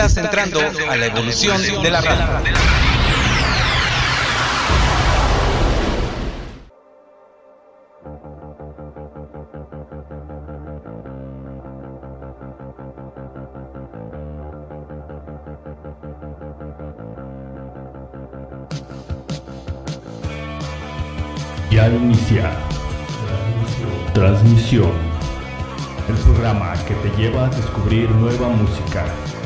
Estás entrando a la evolución de la raza. Ya inicia transmisión, el programa que te lleva a descubrir nueva música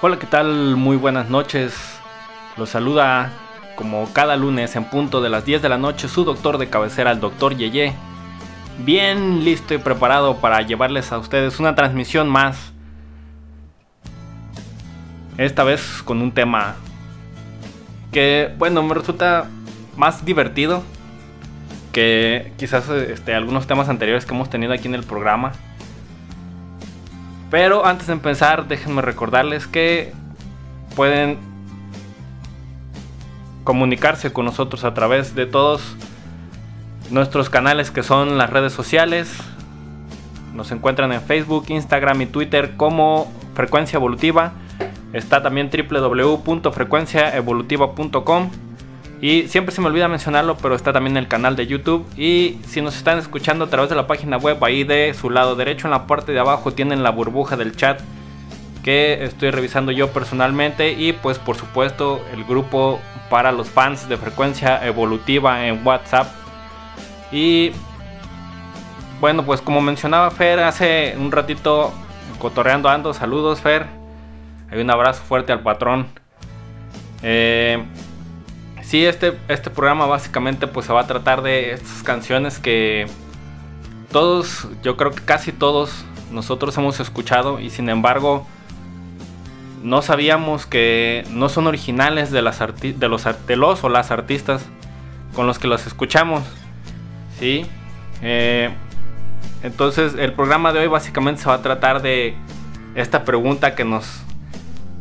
Hola, ¿qué tal? Muy buenas noches. Los saluda como cada lunes en punto de las 10 de la noche su doctor de cabecera, el doctor Yeye. Bien listo y preparado para llevarles a ustedes una transmisión más. Esta vez con un tema que, bueno, me resulta más divertido que quizás este, algunos temas anteriores que hemos tenido aquí en el programa. Pero antes de empezar, déjenme recordarles que pueden comunicarse con nosotros a través de todos nuestros canales que son las redes sociales. Nos encuentran en Facebook, Instagram y Twitter como Frecuencia Evolutiva. Está también www.frecuenciaevolutiva.com. Y siempre se me olvida mencionarlo, pero está también el canal de YouTube. Y si nos están escuchando a través de la página web, ahí de su lado derecho en la parte de abajo tienen la burbuja del chat que estoy revisando yo personalmente. Y pues por supuesto el grupo para los fans de frecuencia evolutiva en WhatsApp. Y bueno, pues como mencionaba Fer hace un ratito, cotorreando ando, saludos Fer. Hay un abrazo fuerte al patrón. Eh, sí, este, este programa básicamente pues se va a tratar de estas canciones que todos, yo creo que casi todos nosotros hemos escuchado y sin embargo no sabíamos que no son originales de, las de, los, de los o las artistas con los que los escuchamos. ¿sí? Eh, entonces el programa de hoy básicamente se va a tratar de esta pregunta que nos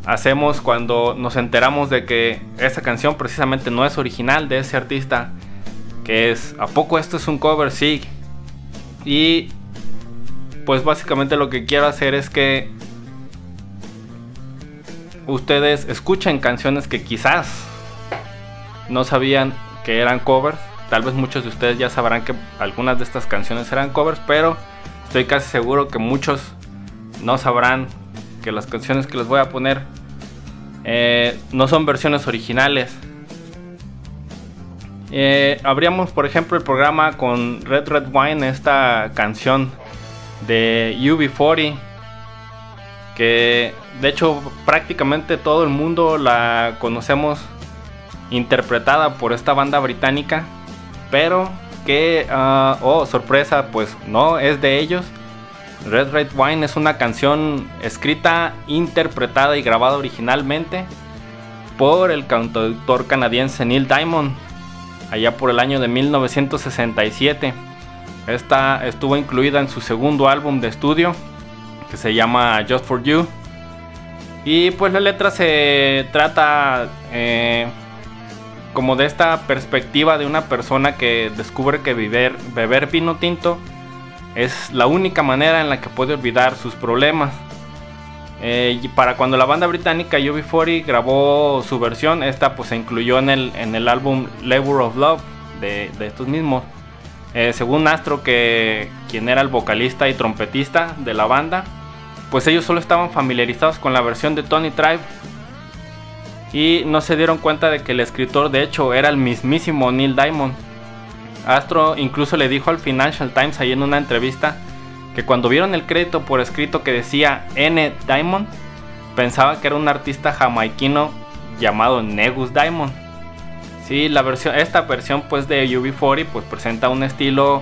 hacemos cuando nos enteramos de que esa canción precisamente no es original de ese artista. Que es, ¿a poco esto es un cover? Sí. Y pues básicamente lo que quiero hacer es que ustedes escuchen canciones que quizás no sabían que eran covers. Tal vez muchos de ustedes ya sabrán que algunas de estas canciones eran covers, pero estoy casi seguro que muchos no sabrán que las canciones que les voy a poner eh, no son versiones originales. Eh, abríamos, por ejemplo, el programa con Red Red Wine, esta canción de UB40, que de hecho prácticamente todo el mundo la conocemos interpretada por esta banda británica, pero que, uh, oh sorpresa, pues no es de ellos. Red Red Wine es una canción escrita, interpretada y grabada originalmente por el cantautor canadiense Neil Diamond, allá por el año de 1967. Esta estuvo incluida en su segundo álbum de estudio, que se llama Just for You. Y pues la letra se trata eh, como de esta perspectiva de una persona que descubre que beber, beber vino tinto es la única manera en la que puede olvidar sus problemas. Eh, y para cuando la banda británica UB40 grabó su versión, esta pues se incluyó en el, en el álbum Labor of Love de, de estos mismos. Eh, según Astro, que quien era el vocalista y trompetista de la banda, pues ellos solo estaban familiarizados con la versión de Tony Tribe y no se dieron cuenta de que el escritor de hecho era el mismísimo Neil Diamond. Astro incluso le dijo al Financial Times ahí en una entrevista que cuando vieron el crédito por escrito que decía N Diamond, pensaba que era un artista jamaiquino llamado Negus Diamond. Sí, la versión, esta versión pues de UB40 pues presenta un estilo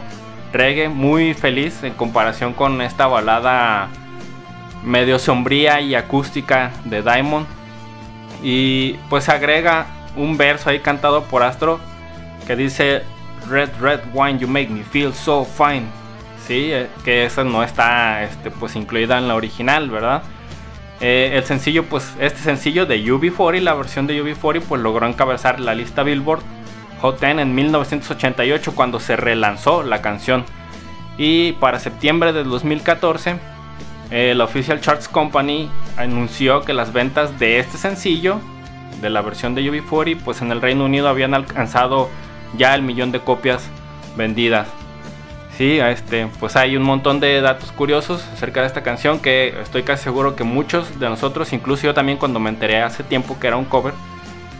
reggae muy feliz en comparación con esta balada medio sombría y acústica de Diamond. Y pues agrega un verso ahí cantado por Astro que dice Red Red Wine You Make Me Feel So Fine. Sí, que esa no está este, pues incluida en la original, ¿verdad? Eh, el sencillo, pues este sencillo de UB40, la versión de UB40, pues logró encabezar la lista Billboard Hot 10 en 1988 cuando se relanzó la canción. Y para septiembre de 2014, eh, la Official Charts Company anunció que las ventas de este sencillo, de la versión de UB40, pues en el Reino Unido habían alcanzado ya el millón de copias vendidas. Sí, este, pues hay un montón de datos curiosos acerca de esta canción que estoy casi seguro que muchos de nosotros, incluso yo también cuando me enteré hace tiempo que era un cover,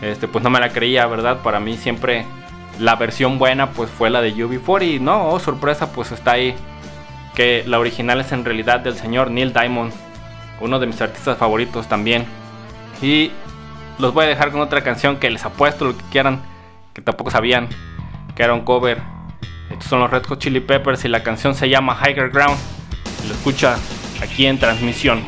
este, pues no me la creía, ¿verdad? Para mí siempre la versión buena pues fue la de UB40 y no, oh, sorpresa, pues está ahí que la original es en realidad del señor Neil Diamond, uno de mis artistas favoritos también. Y los voy a dejar con otra canción que les apuesto lo que quieran, que tampoco sabían que era un cover. Estos son los Red Hot Chili Peppers y la canción se llama Higher Ground. Lo escucha aquí en transmisión.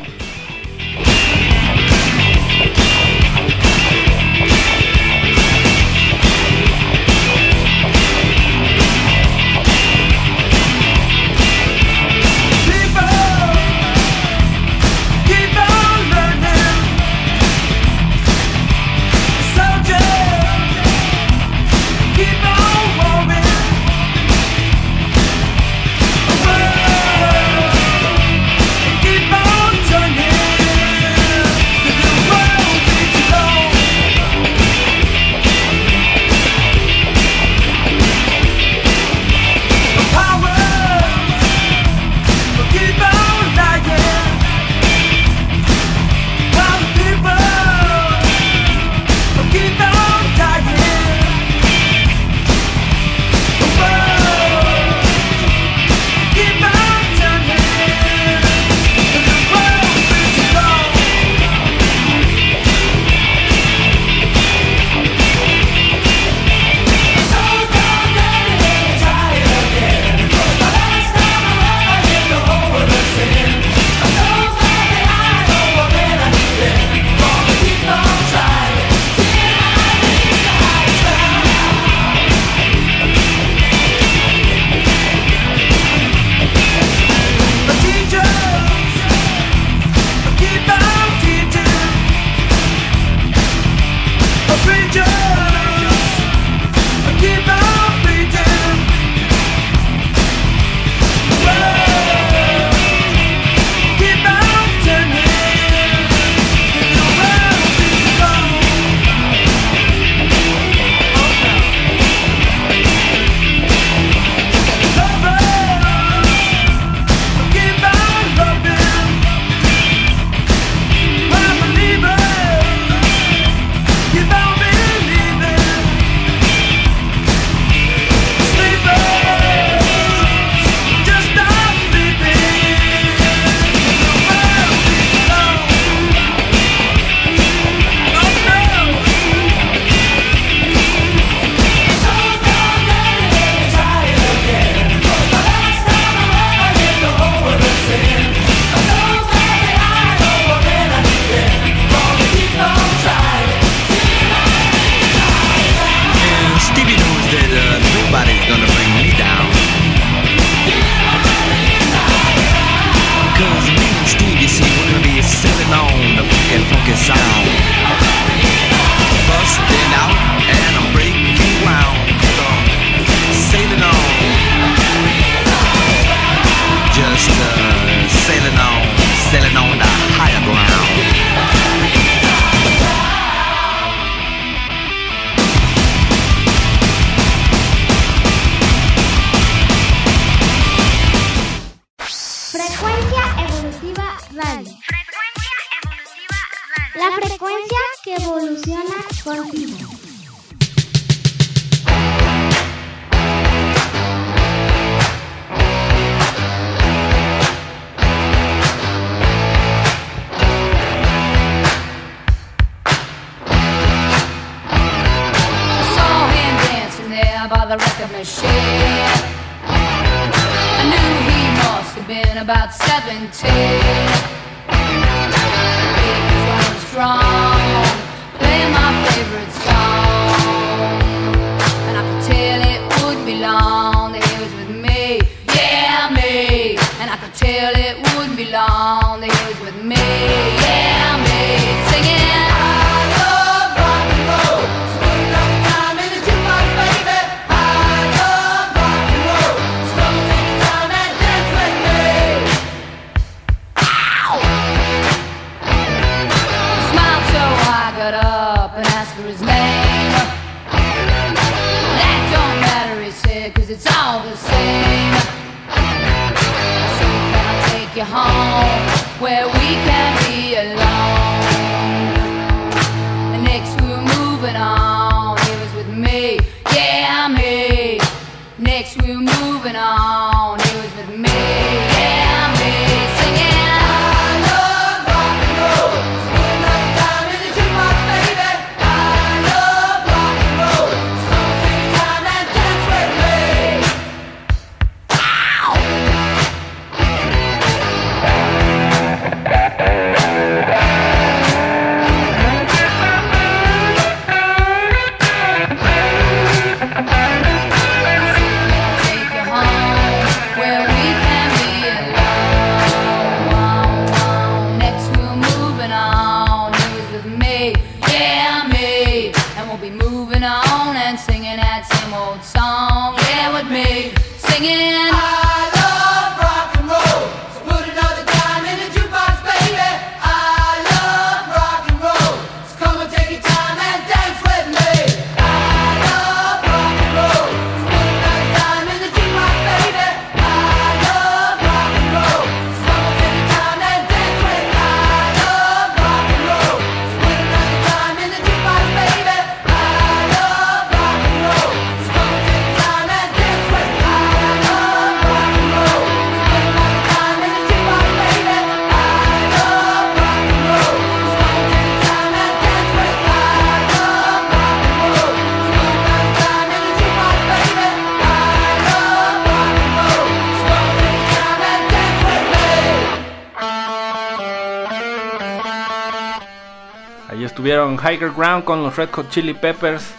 Higher Ground con los Red Hot Chili Peppers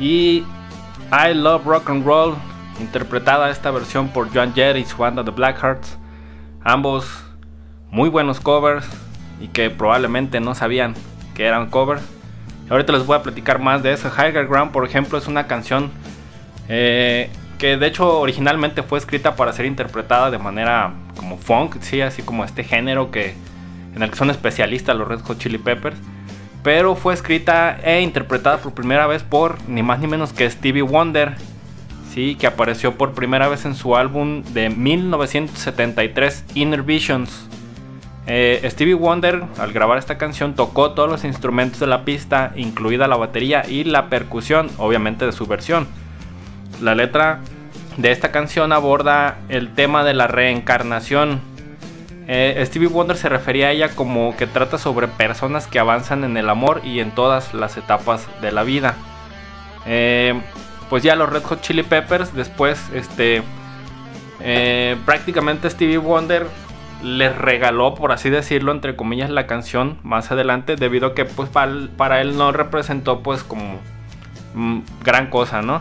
y I Love Rock and Roll, interpretada esta versión por Joan Jett y su banda The Blackhearts. Ambos muy buenos covers y que probablemente no sabían que eran covers. Ahorita les voy a platicar más de eso. Higher Ground, por ejemplo, es una canción eh, que de hecho originalmente fue escrita para ser interpretada de manera como funk, sí, así como este género que en el que son especialistas los Red Hot Chili Peppers, pero fue escrita e interpretada por primera vez por ni más ni menos que Stevie Wonder, sí, que apareció por primera vez en su álbum de 1973 Inner Visions. Eh, Stevie Wonder al grabar esta canción tocó todos los instrumentos de la pista, incluida la batería y la percusión, obviamente de su versión. La letra de esta canción aborda el tema de la reencarnación. Eh, Stevie Wonder se refería a ella como que trata sobre personas que avanzan en el amor y en todas las etapas de la vida. Eh, pues ya los Red Hot Chili Peppers después, este, eh, prácticamente Stevie Wonder les regaló, por así decirlo, entre comillas, la canción más adelante, debido a que pues para, para él no representó pues como mm, gran cosa, ¿no?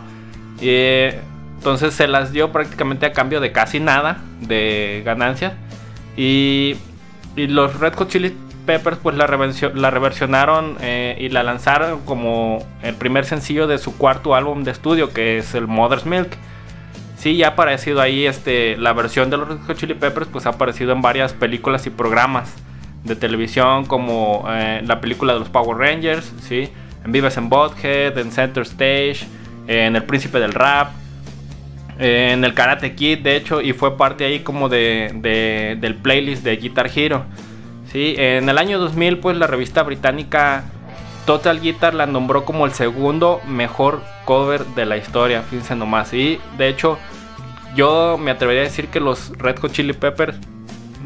Y, entonces se las dio prácticamente a cambio de casi nada de ganancias. Y, los Red Hot Chili Peppers pues la, reversio- la reversionaron eh, y la lanzaron como el primer sencillo de su cuarto álbum de estudio que es el Mother's Milk. Sí, ya ha aparecido ahí este, la versión de los Red Hot Chili Peppers pues ha aparecido en varias películas y programas de televisión como eh, la película de los Power Rangers, ¿sí? en Vives en Butthead, en Center Stage, en El Príncipe del Rap, eh, en el Karate Kid, de hecho, y fue parte ahí como de, de- del playlist de Guitar Hero. Sí, en el año 2000, pues la revista británica Total Guitar la nombró como el segundo mejor cover de la historia, fíjense nomás. Y de hecho, yo me atrevería a decir que los Red Hot Chili Peppers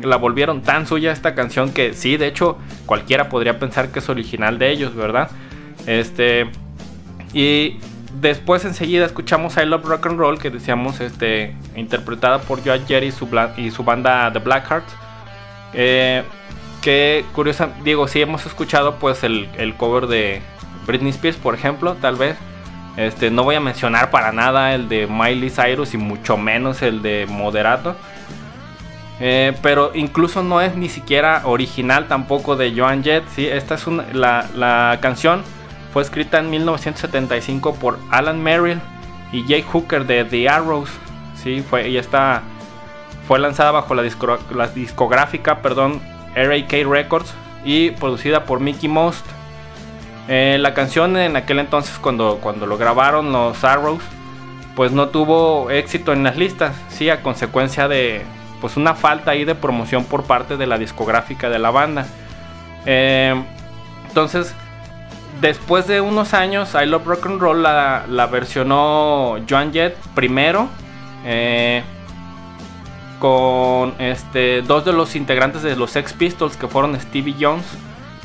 la volvieron tan suya esta canción que sí, de hecho, cualquiera podría pensar que es original de ellos, ¿verdad? Este. Y después enseguida escuchamos I Love Rock and Roll, que decíamos, este, interpretada por Joan Jett y su, banda The Blackhearts. Eh, que curiosa, digo, sí hemos escuchado pues el, cover de Britney Spears, por ejemplo, tal vez. Este, no voy a mencionar para nada el de Miley Cyrus y mucho menos el de Moderato. Eh, pero incluso no es ni siquiera original tampoco de Joan Jett. ¿sí? Esta es una- la canción fue escrita en 1975 por Alan Merrill y Jake Hooker de The Arrows. ¿sí? Fue, fue lanzada bajo la discográfica perdón, RAK Records y producida por Mickey Most. Eh, la canción en aquel entonces cuando, cuando lo grabaron los Arrows, pues no tuvo éxito en las listas, sí, a consecuencia de pues una falta ahí de promoción por parte de la discográfica de la banda. Eh, entonces, después de unos años, I Love Rock and Roll la, versionó Joan Jett primero. eh, con este, dos de los integrantes de los Sex Pistols que fueron Stevie Jones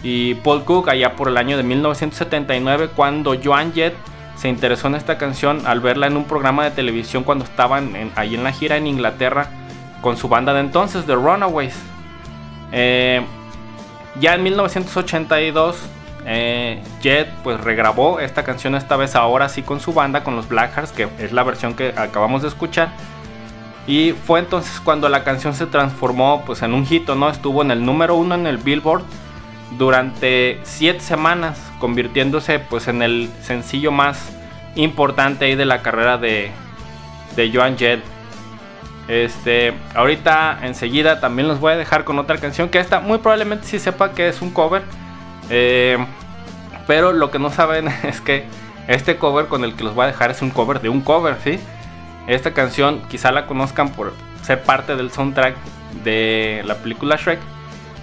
y Paul Cook allá por el año de 1979 cuando Joan Jett se interesó en esta canción al verla en un programa de televisión cuando estaban en- ahí en la gira en Inglaterra con su banda de entonces, The Runaways. Eh, ya en 1982, eh, Jet pues regrabó esta canción esta vez ahora sí con su banda, con los Blackhearts, que es la versión que acabamos de escuchar. Y fue entonces cuando la canción se transformó pues en un hito, ¿no? Estuvo en el número uno en el Billboard durante 7 semanas, convirtiéndose pues en el sencillo más importante ahí de la carrera de, de Joan Jett. Este, ahorita enseguida también los voy a dejar con otra canción que esta muy probablemente sí sepa que es un cover. Eh, pero lo que no saben es que este cover con el que los voy a dejar es un cover de un cover, ¿sí? Esta canción quizá la conozcan por ser parte del soundtrack de la película Shrek.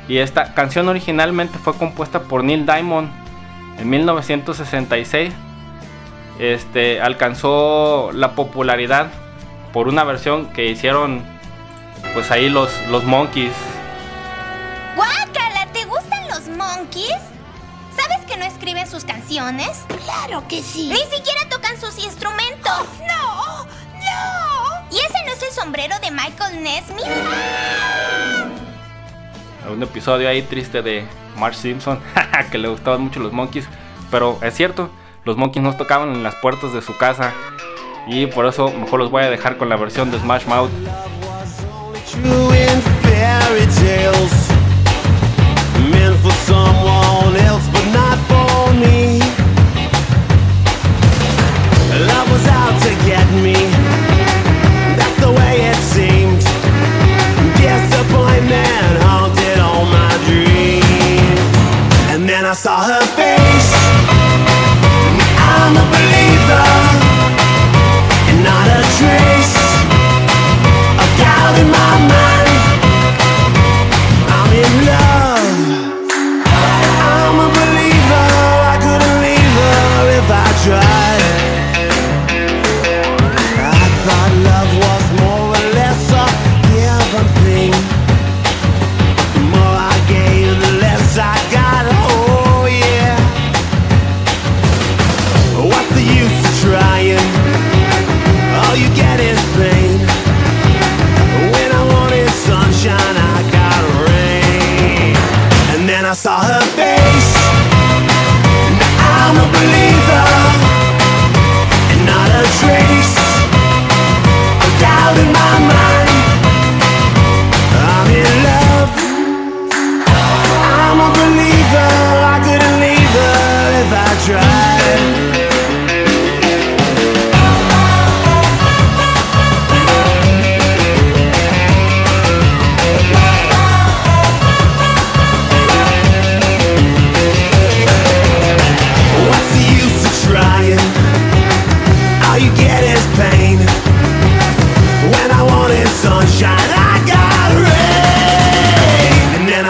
Y esta canción originalmente fue compuesta por Neil Diamond en 1966. Este alcanzó la popularidad por una versión que hicieron pues ahí los, los Monkeys. Sus canciones? Claro que sí. Ni siquiera tocan sus instrumentos. ¡No! ¡No! ¿Y ese no es el sombrero de Michael Nesmith? un episodio ahí triste de Marge Simpson, que le gustaban mucho los Monkeys. Pero es cierto, los Monkeys no tocaban en las puertas de su casa. Y por eso mejor los voy a dejar con la versión de Smash Mouth. I saw her face.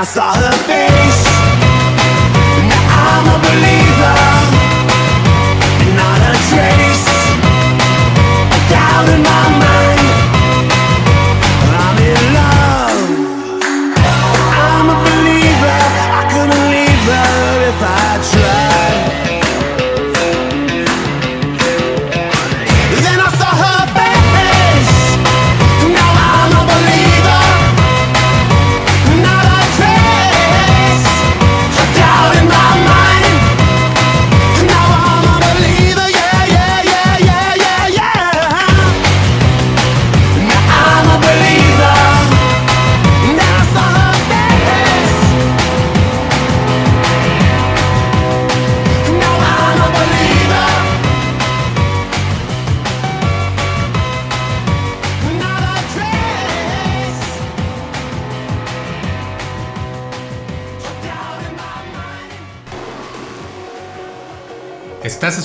Saw her face.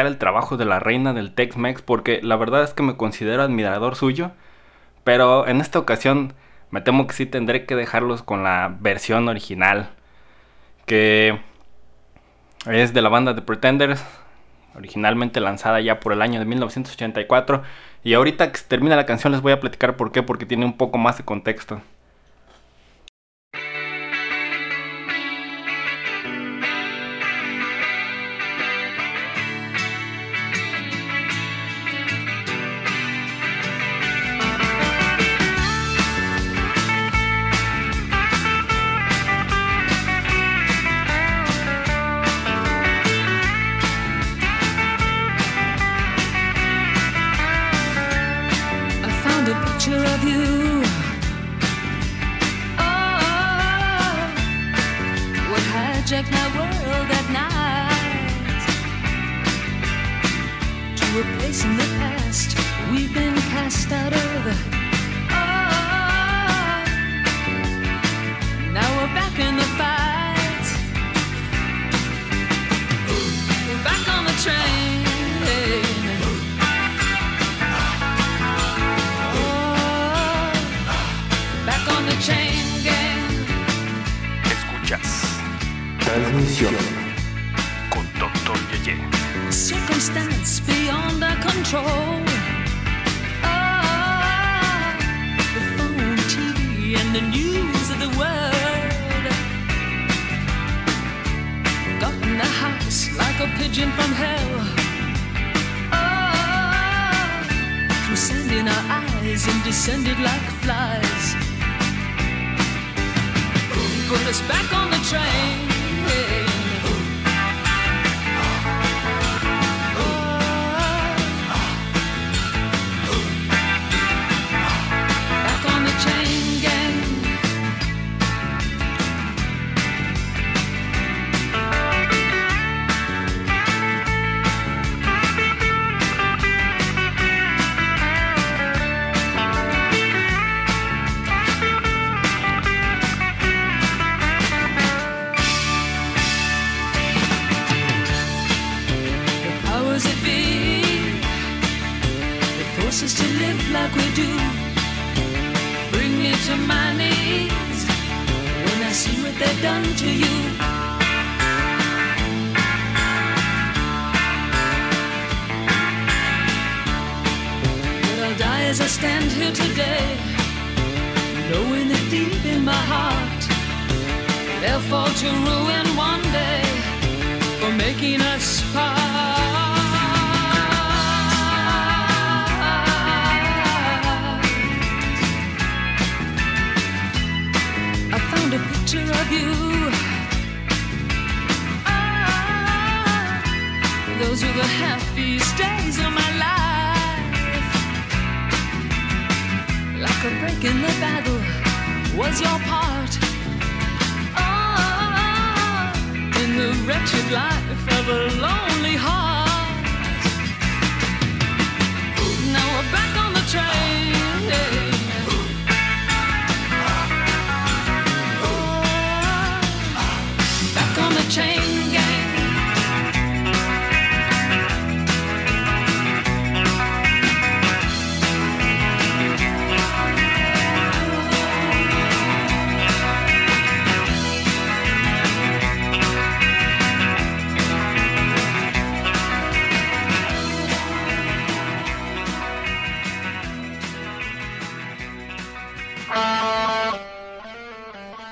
el trabajo de la reina del Tex-Mex porque la verdad es que me considero admirador suyo, pero en esta ocasión me temo que sí tendré que dejarlos con la versión original que es de la banda The Pretenders, originalmente lanzada ya por el año de 1984 y ahorita que termina la canción les voy a platicar por qué porque tiene un poco más de contexto.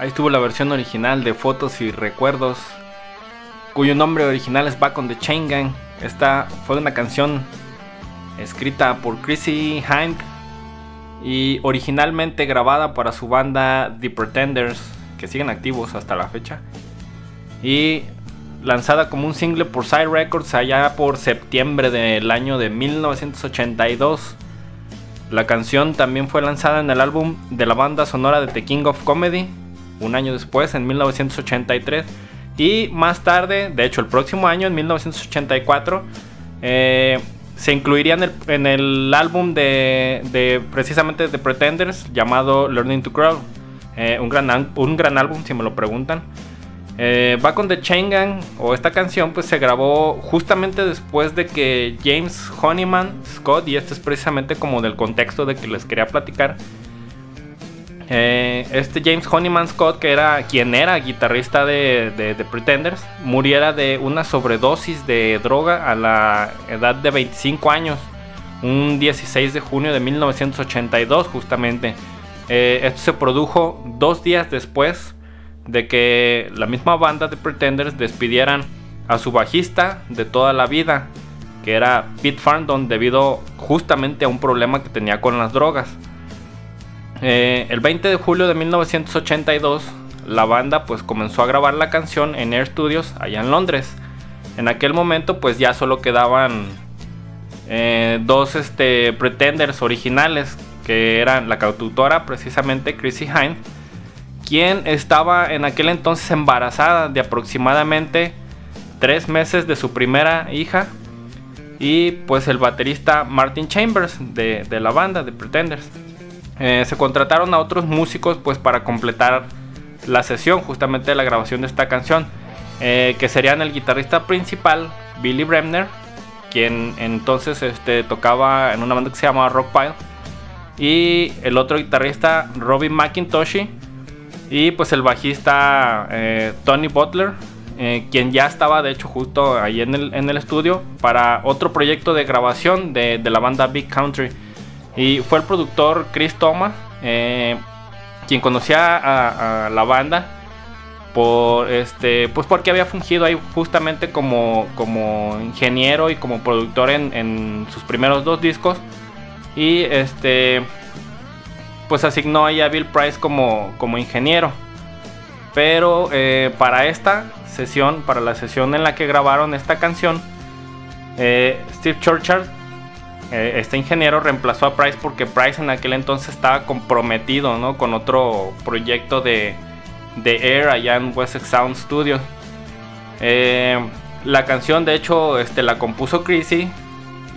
Ahí estuvo la versión original de Fotos y Recuerdos, cuyo nombre original es Back on the Chain Gang. Esta fue una canción escrita por Chrissy Hind y originalmente grabada para su banda The Pretenders, que siguen activos hasta la fecha. Y lanzada como un single por Side Records allá por septiembre del año de 1982. La canción también fue lanzada en el álbum de la banda sonora de The King of Comedy, un año después, en 1983. Y más tarde, de hecho el próximo año, en 1984, eh, se incluiría en el, en el álbum de, de, precisamente The Pretenders llamado Learning to Crawl. Eh, un, gran, un gran álbum, si me lo preguntan. Eh, Back on the Chain Gang, o esta canción, pues se grabó justamente después de que James Honeyman Scott, y este es precisamente como del contexto de que les quería platicar. Eh, este James Honeyman Scott, que era quien era guitarrista de, de, de, Pretenders, muriera de una sobredosis de droga a la edad de 25 años, un 16 de junio de 1982 justamente. Eh, esto se produjo dos días después de que la misma banda de Pretenders despidieran a su bajista de toda la vida, que era Pete Farndon, debido justamente a un problema que tenía con las drogas. Eh, el 20 de julio de 1982, la banda pues comenzó a grabar la canción en Air Studios allá en Londres. En aquel momento pues ya solo quedaban eh, dos este, Pretenders originales, que eran la caututora precisamente Chrissy Hind, quien estaba en aquel entonces embarazada de aproximadamente tres meses de su primera hija. Y pues el baterista Martin Chambers de, de la banda de Pretenders. Eh, se contrataron a otros músicos pues para completar la sesión justamente de la grabación de esta canción. Eh, que serían el guitarrista principal, Billy Bremner, quien entonces este, tocaba en una banda que se llamaba Rockpile. Y el otro guitarrista, Robin McIntosh y pues el bajista eh, Tony Butler, quien ya estaba de hecho justo ahí en el, estudio para otro proyecto de grabación de, la banda Big Country. Y fue el productor Chris Thomas, eh, quien conocía a, la banda por este pues porque había fungido ahí justamente como, como ingeniero y como productor en, sus primeros dos discos. Y este pues asignó ahí a Bill Price como, como ingeniero. Pero eh, para esta sesión, para la sesión en la que grabaron esta canción, eh, Steve Churchard, este ingeniero, reemplazó a Price porque Price en aquel entonces estaba comprometido ¿no? con otro proyecto de, de Air allá en Wessex Sound Studios. la canción, de hecho, este, la compuso Chrissy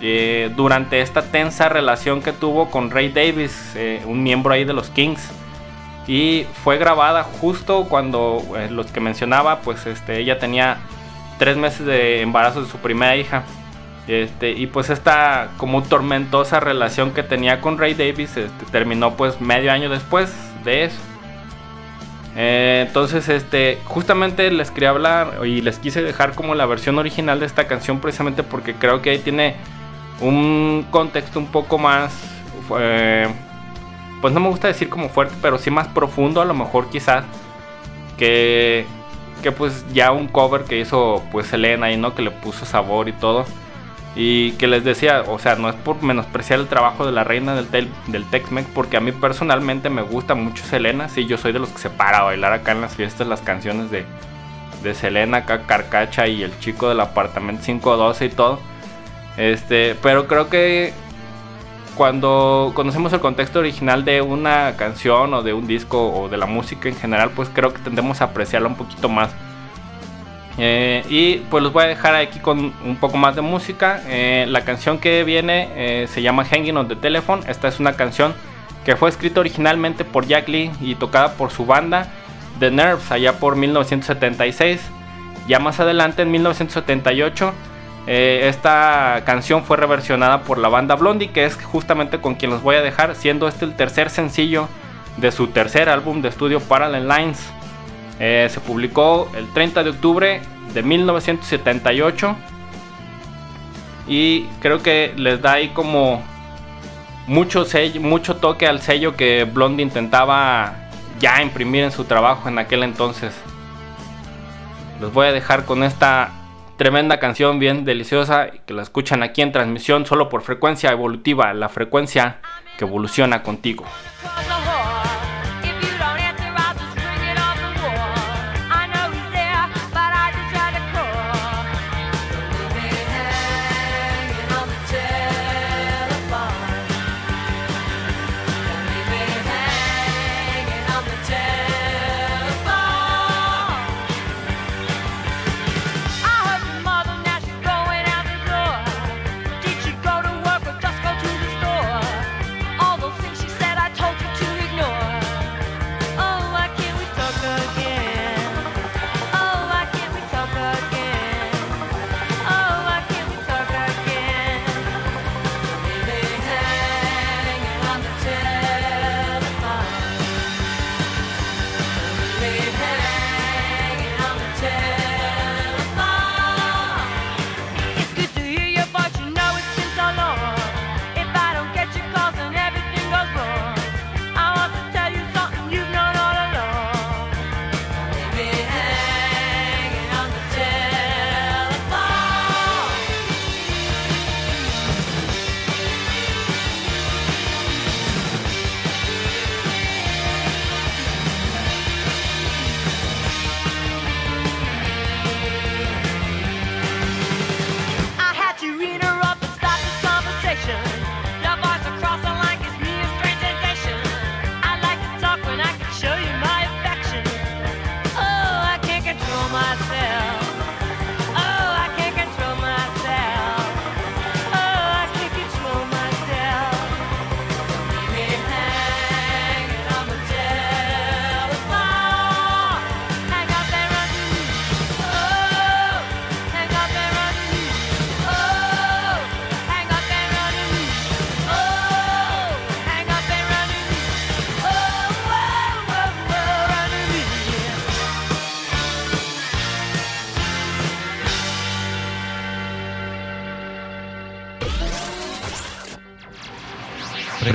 eh, durante esta tensa relación que tuvo con Ray Davis, eh, un miembro ahí de los Kings. Y fue grabada justo cuando eh, los que mencionaba, pues este, ella tenía tres meses de embarazo de su primera hija. Este, y pues esta como tormentosa relación que tenía con Ray Davis este, terminó pues medio año después de eso. Eh, entonces, este, justamente les quería hablar y les quise dejar como la versión original de esta canción precisamente porque creo que ahí tiene un contexto un poco más, eh, pues no me gusta decir como fuerte, pero sí más profundo a lo mejor quizás que, que pues ya un cover que hizo pues Selena y no que le puso sabor y todo y que les decía, o sea, no es por menospreciar el trabajo de la reina del, del Tex-Mex, porque a mí personalmente me gusta mucho Selena, sí, yo soy de los que se para a bailar acá en las fiestas las canciones de, de Selena, acá Carcacha y el chico del apartamento 512 y todo. Este, pero creo que cuando conocemos el contexto original de una canción o de un disco o de la música en general, pues creo que tendemos a apreciarla un poquito más. Eh, y pues los voy a dejar aquí con un poco más de música. Eh, la canción que viene eh, se llama Hanging on the Telephone. Esta es una canción que fue escrita originalmente por Jack Lee y tocada por su banda The Nerves allá por 1976. Ya más adelante en 1978 esta canción fue reversionada por la banda Blondie que es justamente con quien los voy a dejar siendo este el tercer sencillo de su tercer álbum de estudio Parallel Lines. Eh, se publicó el 30 de octubre de 1978. Y creo que les da ahí como mucho, mucho toque al sello que Blondie intentaba ya imprimir en su trabajo en aquel entonces. Los voy a dejar con esta tremenda canción bien deliciosa que la escuchan aquí en transmisión solo por frecuencia evolutiva, la frecuencia que evoluciona contigo.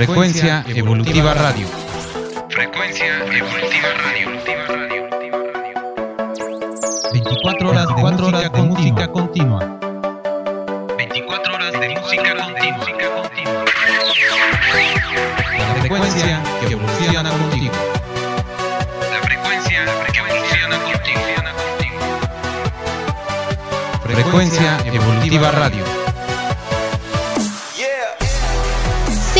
Frecuencia Evolutiva Radio. Frecuencia Evolutiva Radio. 24 horas de música, con música continua. 24 horas de música continua. La frecuencia que evoluciona contigo. La frecuencia que evoluciona contigo. Frecuencia Evolutiva Radio.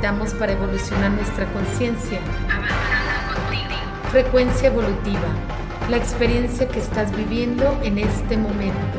necesitamos para evolucionar nuestra conciencia. Frecuencia evolutiva, la experiencia que estás viviendo en este momento.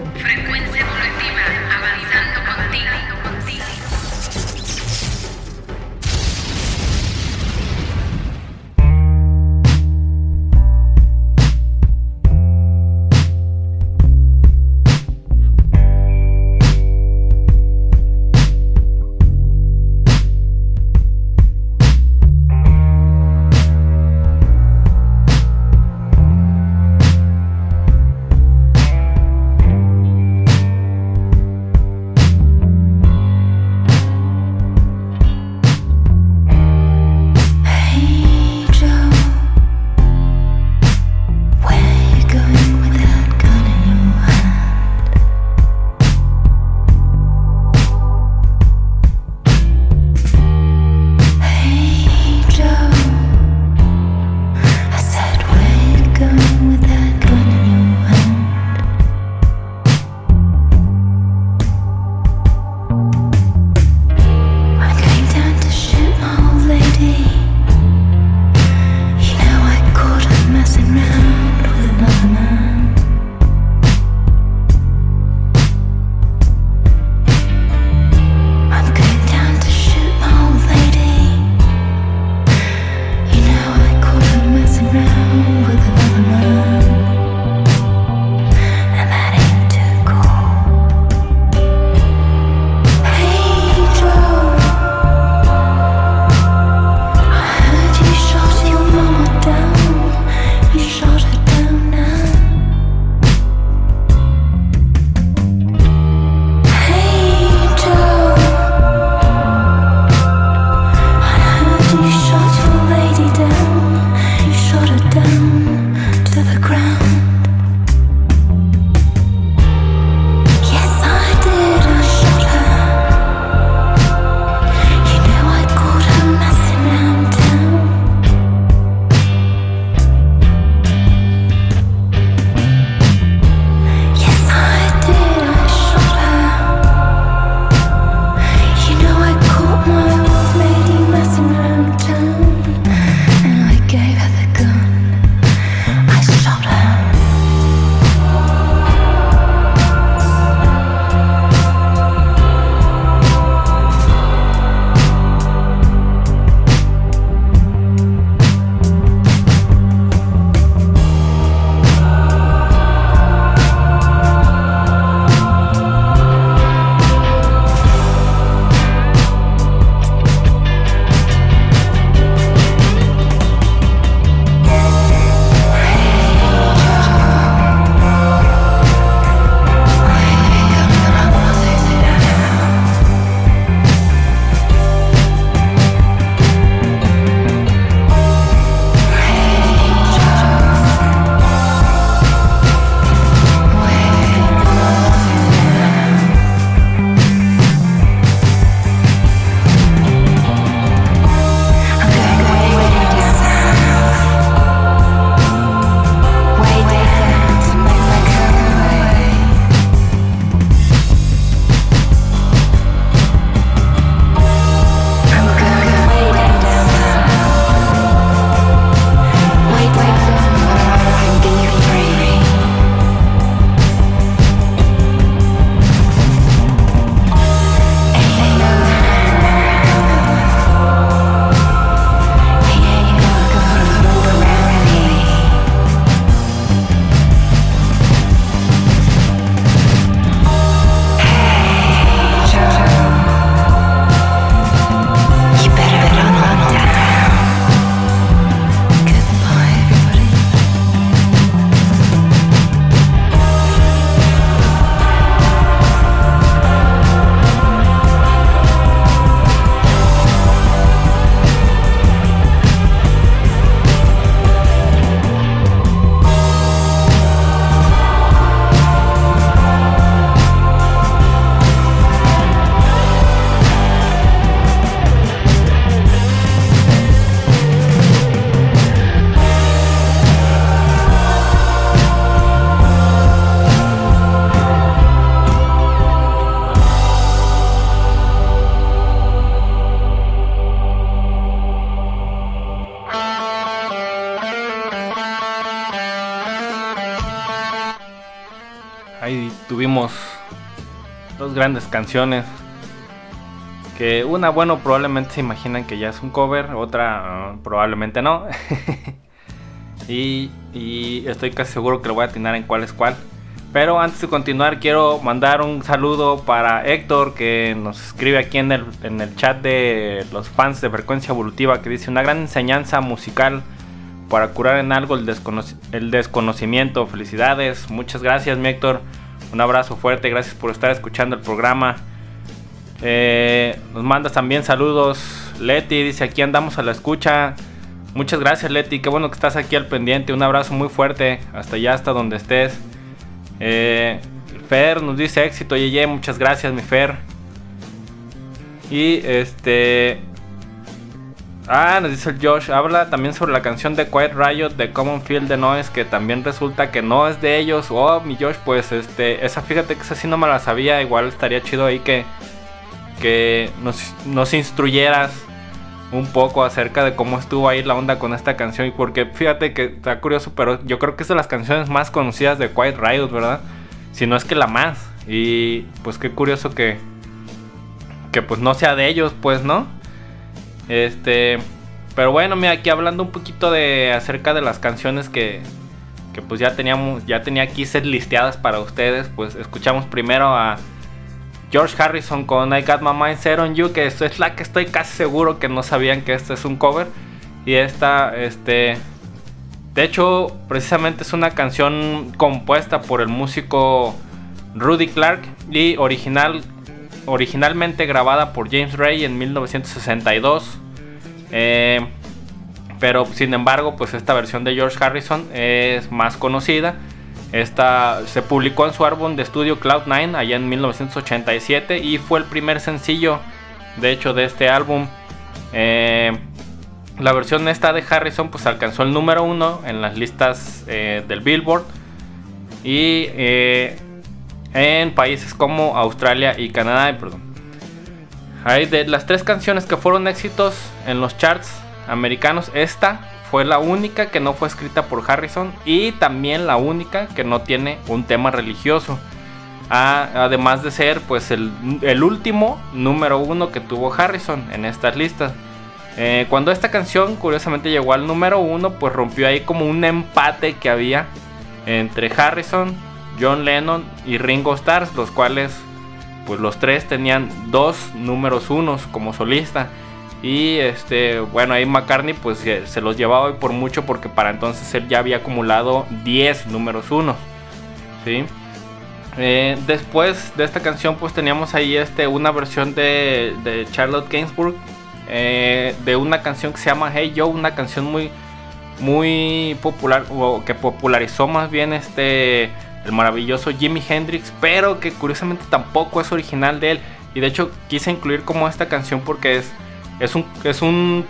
Grandes canciones. Que una, bueno, probablemente se imaginan que ya es un cover, otra uh, probablemente no. y, estoy casi seguro que lo voy a atinar en cuál es cuál. Pero antes de continuar quiero mandar un saludo para Héctor que nos escribe aquí en el, en el chat de los fans de Frecuencia Evolutiva que dice una gran enseñanza musical para curar en algo el, desconoci- el desconocimiento. Felicidades, muchas gracias mi Héctor. Un abrazo fuerte, gracias por estar escuchando el programa. Eh, nos mandas también saludos. Leti dice aquí andamos a la escucha. Muchas gracias Leti, qué bueno que estás aquí al pendiente. Un abrazo muy fuerte hasta allá, hasta donde estés. Eh, Fer nos dice éxito, Yeye, muchas gracias mi Fer. Y este... Ah, nos dice el Josh, habla también sobre la canción de Quiet Riot de Common Field de Noise, que también resulta que no es de ellos. Oh, mi Josh, pues este, esa fíjate que esa sí no me la sabía, igual estaría chido ahí que, que nos, nos instruyeras un poco acerca de cómo estuvo ahí la onda con esta canción. Y porque fíjate que está curioso, pero yo creo que es de las canciones más conocidas de Quiet Riot, ¿verdad? Si no es que la más. Y pues qué curioso que, que pues no sea de ellos, pues, ¿no? Este, pero bueno, mira, aquí hablando un poquito de acerca de las canciones que, que pues ya teníamos, ya tenía aquí set listeadas para ustedes, pues escuchamos primero a George Harrison con I Got My Mind Set on You, que esto es la que estoy casi seguro que no sabían que este es un cover. Y esta, este, de hecho, precisamente es una canción compuesta por el músico Rudy Clark y original, originalmente grabada por James Ray en 1962. Eh, pero sin embargo, pues esta versión de George Harrison es más conocida. Esta se publicó en su álbum de estudio Cloud9 allá en 1987 y fue el primer sencillo, de hecho, de este álbum. Eh, la versión esta de Harrison pues alcanzó el número uno en las listas eh, del Billboard y en países como Australia y Canadá. Perdón. De las tres canciones que fueron éxitos en los charts americanos, esta fue la única que no fue escrita por Harrison y también la única que no tiene un tema religioso. Además de ser pues el, el último número uno que tuvo Harrison en estas listas. Eh, cuando esta canción curiosamente llegó al número uno, pues rompió ahí como un empate que había entre Harrison, John Lennon y Ringo Starr, los cuales pues los tres tenían dos números unos como solista. Y este, bueno, ahí McCartney pues se los llevaba hoy por mucho porque para entonces él ya había acumulado 10 números unos. ¿sí? Eh, después de esta canción pues teníamos ahí este, una versión de, de Charlotte Gainsbourg eh, de una canción que se llama Hey Joe, una canción muy, muy popular o que popularizó más bien este el maravilloso Jimi Hendrix, pero que curiosamente tampoco es original de él. Y de hecho quise incluir como esta canción porque es, es, un, es un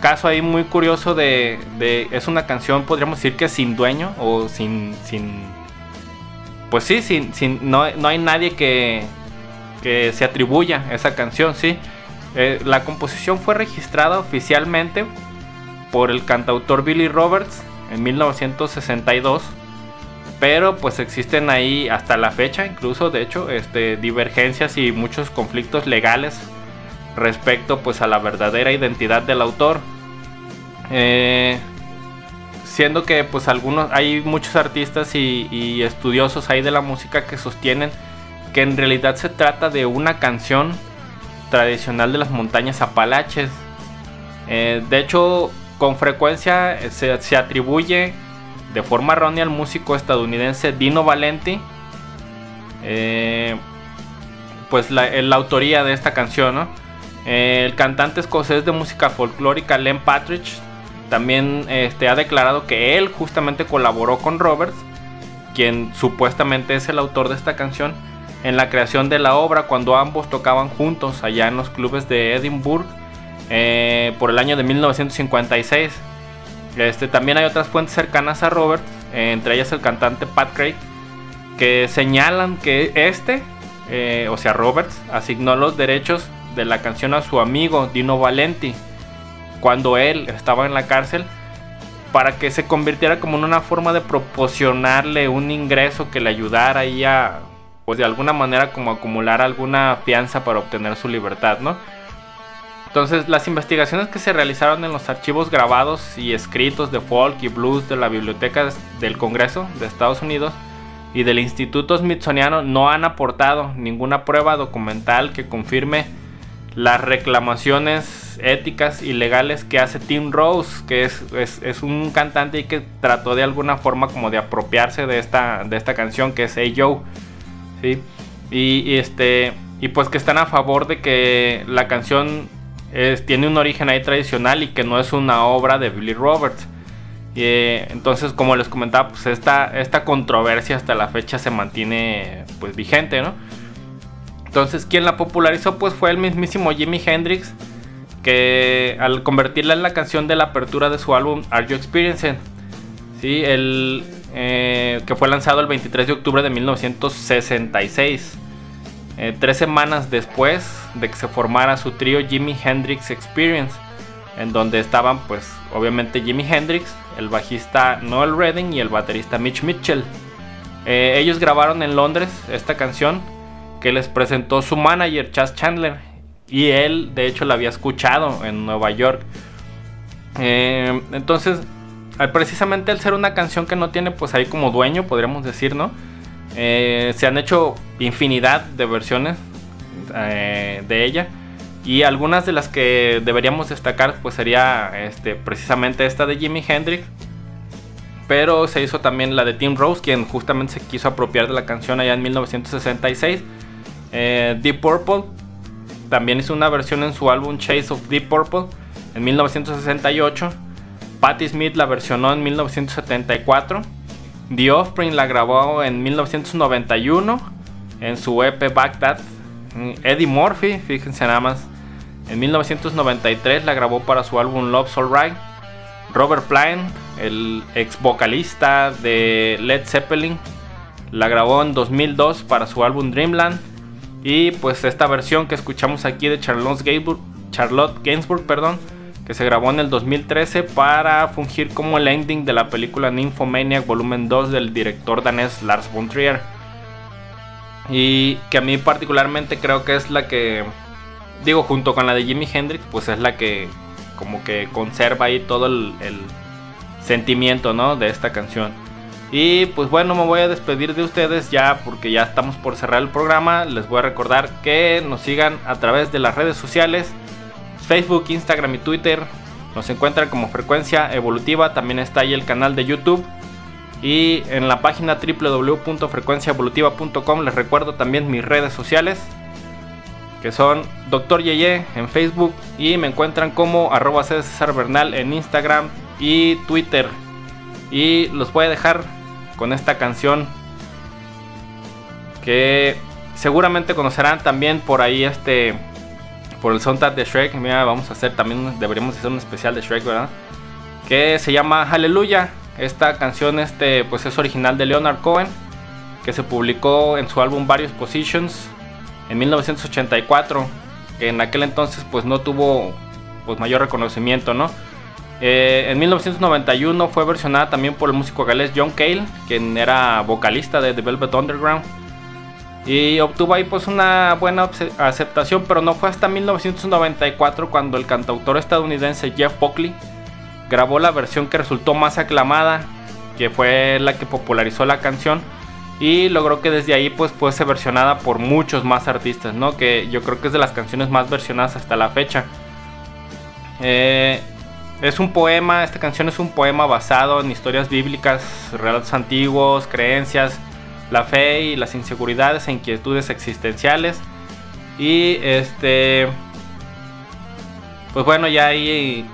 caso ahí muy curioso de, de- Es una canción, podríamos decir que sin dueño o sin... sin pues sí, sin, sin, no, no hay nadie que, que se atribuya esa canción, sí. Eh, la composición fue registrada oficialmente por el cantautor Billy Roberts en 1962 pero pues existen ahí hasta la fecha incluso de hecho este divergencias y muchos conflictos legales respecto pues a la verdadera identidad del autor. Eh, siendo que pues algunos hay muchos artistas y, y estudiosos ahí de la música que sostienen que en realidad se trata de una canción tradicional de las montañas Apalaches. Eh, de hecho con frecuencia se, se atribuye de forma errónea al músico estadounidense Dino Valenti eh, pues la, la autoría de esta canción. Eh, el cantante escocés de música folclórica Len Partridge también este, ha declarado que él justamente colaboró con Roberts quien supuestamente es el autor de esta canción en la creación de la obra cuando ambos tocaban juntos allá en los clubes de Edinburgh eh, por el año de 1956 este, también hay otras fuentes cercanas a Robert, entre ellas el cantante Pat Craig, que señalan que este, eh, o sea Roberts, asignó los derechos de la canción a su amigo Dino Valenti cuando él estaba en la cárcel para que se convirtiera como en una forma de proporcionarle un ingreso que le ayudara ahí a, pues de alguna manera como acumular alguna fianza para obtener su libertad, ¿no? Entonces, las investigaciones que se realizaron en los archivos grabados y escritos de folk y blues de la Biblioteca del Congreso de Estados Unidos y del Instituto Smithsoniano no han aportado ninguna prueba documental que confirme las reclamaciones éticas y legales que hace Tim Rose, que es, es, es un cantante y que trató de alguna forma como de apropiarse de esta, de esta canción que es Hey Joe. ¿sí? Y, y este, y pues que están a favor de que la canción tiene un origen ahí tradicional y que no es una obra de Billy Roberts. Y, entonces, como les comentaba, pues esta, esta controversia hasta la fecha se mantiene pues vigente, ¿no? Entonces, quien la popularizó pues fue el mismísimo Jimi Hendrix, que al convertirla en la canción de la apertura de su álbum Are You Experiencing? Sí, el, eh, que fue lanzado el 23 de octubre de 1966. Eh, tres semanas después de que se formara su trío Jimi Hendrix Experience, en donde estaban pues obviamente Jimi Hendrix, el bajista Noel Redding y el baterista Mitch Mitchell. Eh, ellos grabaron en Londres esta canción que les presentó su manager Chas Chandler y él de hecho la había escuchado en Nueva York. Eh, entonces, precisamente al ser una canción que no tiene pues ahí como dueño, podríamos decir, ¿no? Eh, se han hecho infinidad de versiones eh, de ella. Y algunas de las que deberíamos destacar pues sería este, precisamente esta de Jimi Hendrix. Pero se hizo también la de Tim Rose, quien justamente se quiso apropiar de la canción allá en 1966. Eh, Deep Purple también hizo una versión en su álbum Chase of Deep Purple en 1968. Patti Smith la versionó en 1974. The Offspring la grabó en 1991 en su EP. Mm, Eddie Murphy, fíjense nada más, en 1993 la grabó para su álbum Love's Alright. Robert Plant, el ex vocalista de Led Zeppelin, la grabó en 2002 para su álbum Dreamland. Y pues esta versión que escuchamos aquí de Charlotte Gainsbourg, Charlotte Gainsbourg perdón, que se grabó en el 2013 para fungir como el ending de la película Nymphomaniac Volumen 2 del director danés Lars von Trier. Y que a mí particularmente creo que es la que, digo, junto con la de Jimi Hendrix, pues es la que como que conserva ahí todo el, el sentimiento, ¿no? De esta canción. Y pues bueno, me voy a despedir de ustedes ya porque ya estamos por cerrar el programa. Les voy a recordar que nos sigan a través de las redes sociales, Facebook, Instagram y Twitter. Nos encuentran como frecuencia evolutiva. También está ahí el canal de YouTube. Y en la página www.frecuenciaevolutiva.com les recuerdo también mis redes sociales. Que son Dr. Yeye en Facebook. Y me encuentran como arroba César Bernal en Instagram y Twitter. Y los voy a dejar con esta canción que seguramente conocerán también por ahí este por el soundtrack de Shrek. Mira, vamos a hacer también deberíamos hacer un especial de Shrek, ¿verdad? Que se llama Hallelujah. Esta canción este pues es original de Leonard Cohen que se publicó en su álbum Various Positions en 1984, que en aquel entonces pues no tuvo pues mayor reconocimiento, ¿no? Eh, en 1991 fue versionada también por el músico galés John Cale, quien era vocalista de The Velvet Underground. Y obtuvo ahí pues una buena aceptación, pero no fue hasta 1994 cuando el cantautor estadounidense Jeff Buckley grabó la versión que resultó más aclamada, que fue la que popularizó la canción y logró que desde ahí pues fuese versionada por muchos más artistas, ¿no? Que yo creo que es de las canciones más versionadas hasta la fecha. Eh, es un poema, esta canción es un poema basado en historias bíblicas, relatos antiguos, creencias, la fe y las inseguridades e inquietudes existenciales. Y este, pues bueno, ya ahí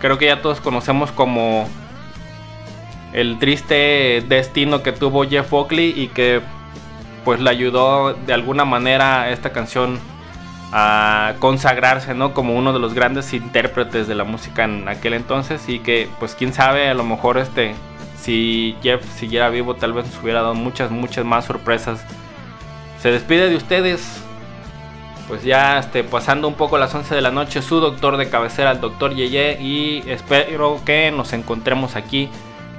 creo que ya todos conocemos como el triste destino que tuvo Jeff Buckley y que pues le ayudó de alguna manera esta canción a consagrarse, ¿no? Como uno de los grandes intérpretes de la música en aquel entonces y que pues quién sabe, a lo mejor este si Jeff siguiera vivo tal vez nos hubiera dado muchas muchas más sorpresas. Se despide de ustedes pues ya este, pasando un poco las 11 de la noche, su doctor de cabecera, el doctor Yeye, y espero que nos encontremos aquí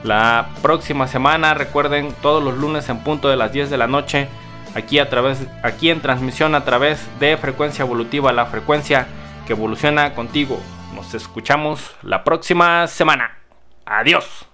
la próxima semana. Recuerden, todos los lunes en punto de las 10 de la noche, aquí a través, aquí en transmisión a través de frecuencia evolutiva, la frecuencia que evoluciona contigo. Nos escuchamos la próxima semana. Adiós.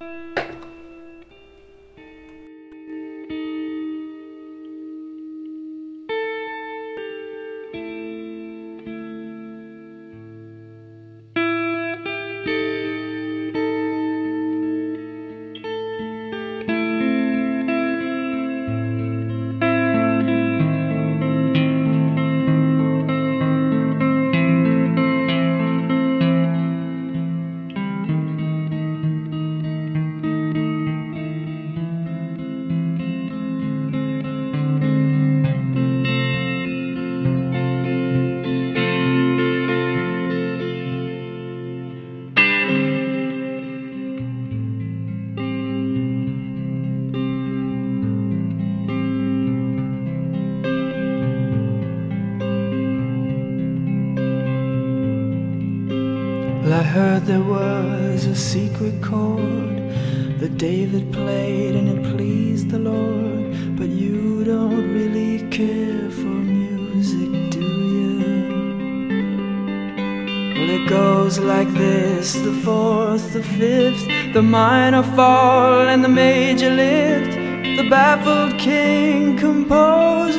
The minor fall, and the major lift. The baffled king composing